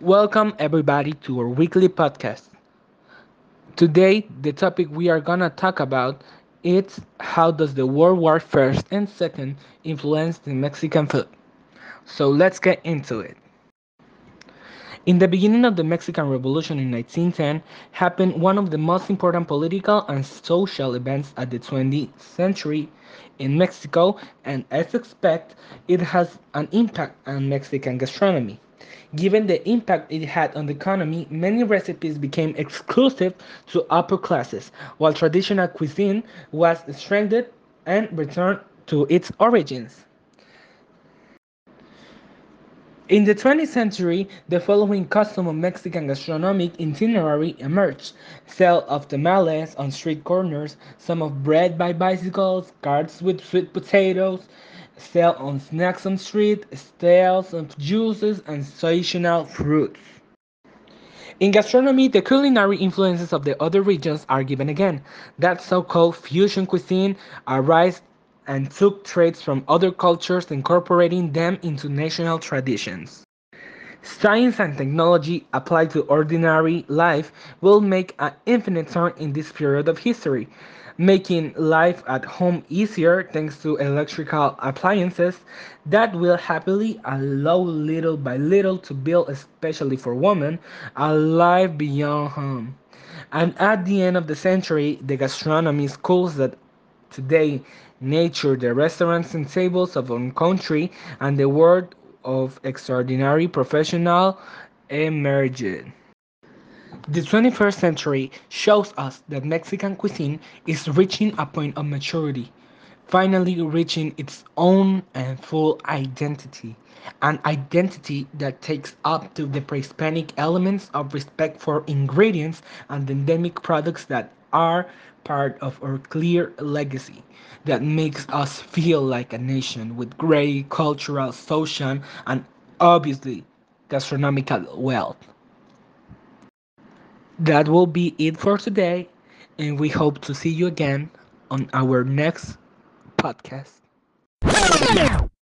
Welcome everybody to our weekly podcast. Today, the topic we are gonna talk about is how does the World War First and Second influence the Mexican food. So let's get into it. In the beginning of the Mexican Revolution in 1910 happened one of the most important political and social events at the 20th century in Mexico, and as expected, it has an impact on Mexican gastronomy. Given the impact it had on the economy, many recipes became exclusive to upper classes, while traditional cuisine was strengthened and returned to its origins. In the 20th century, the following custom of Mexican gastronomic itinerary emerged: sale of tamales on street corners, some of bread by bicycles, carts with sweet potatoes, sale on snacks on street, sales of juices and seasonal fruits. In gastronomy, the culinary influences of the other regions are given again. That so-called fusion cuisine arose and took traits from other cultures, incorporating them into national traditions. Science and technology applied to ordinary life will make an infinite turn in this period of history, making life at home easier thanks to electrical appliances that will happily allow little by little to build, especially for women, a life beyond home. And at the end of the century, the gastronomy schools that today nature the restaurants and tables of our country and the world of extraordinary professional emerged. The 21st century shows us that Mexican cuisine is reaching a point of maturity, finally reaching its own and full identity. An identity that takes up to the pre Hispanic elements of respect for ingredients and endemic products that are part of our clear legacy that makes us feel like a nation with great cultural, social, and obviously gastronomical wealth. That will be it for today, and we hope to see you again on our next podcast.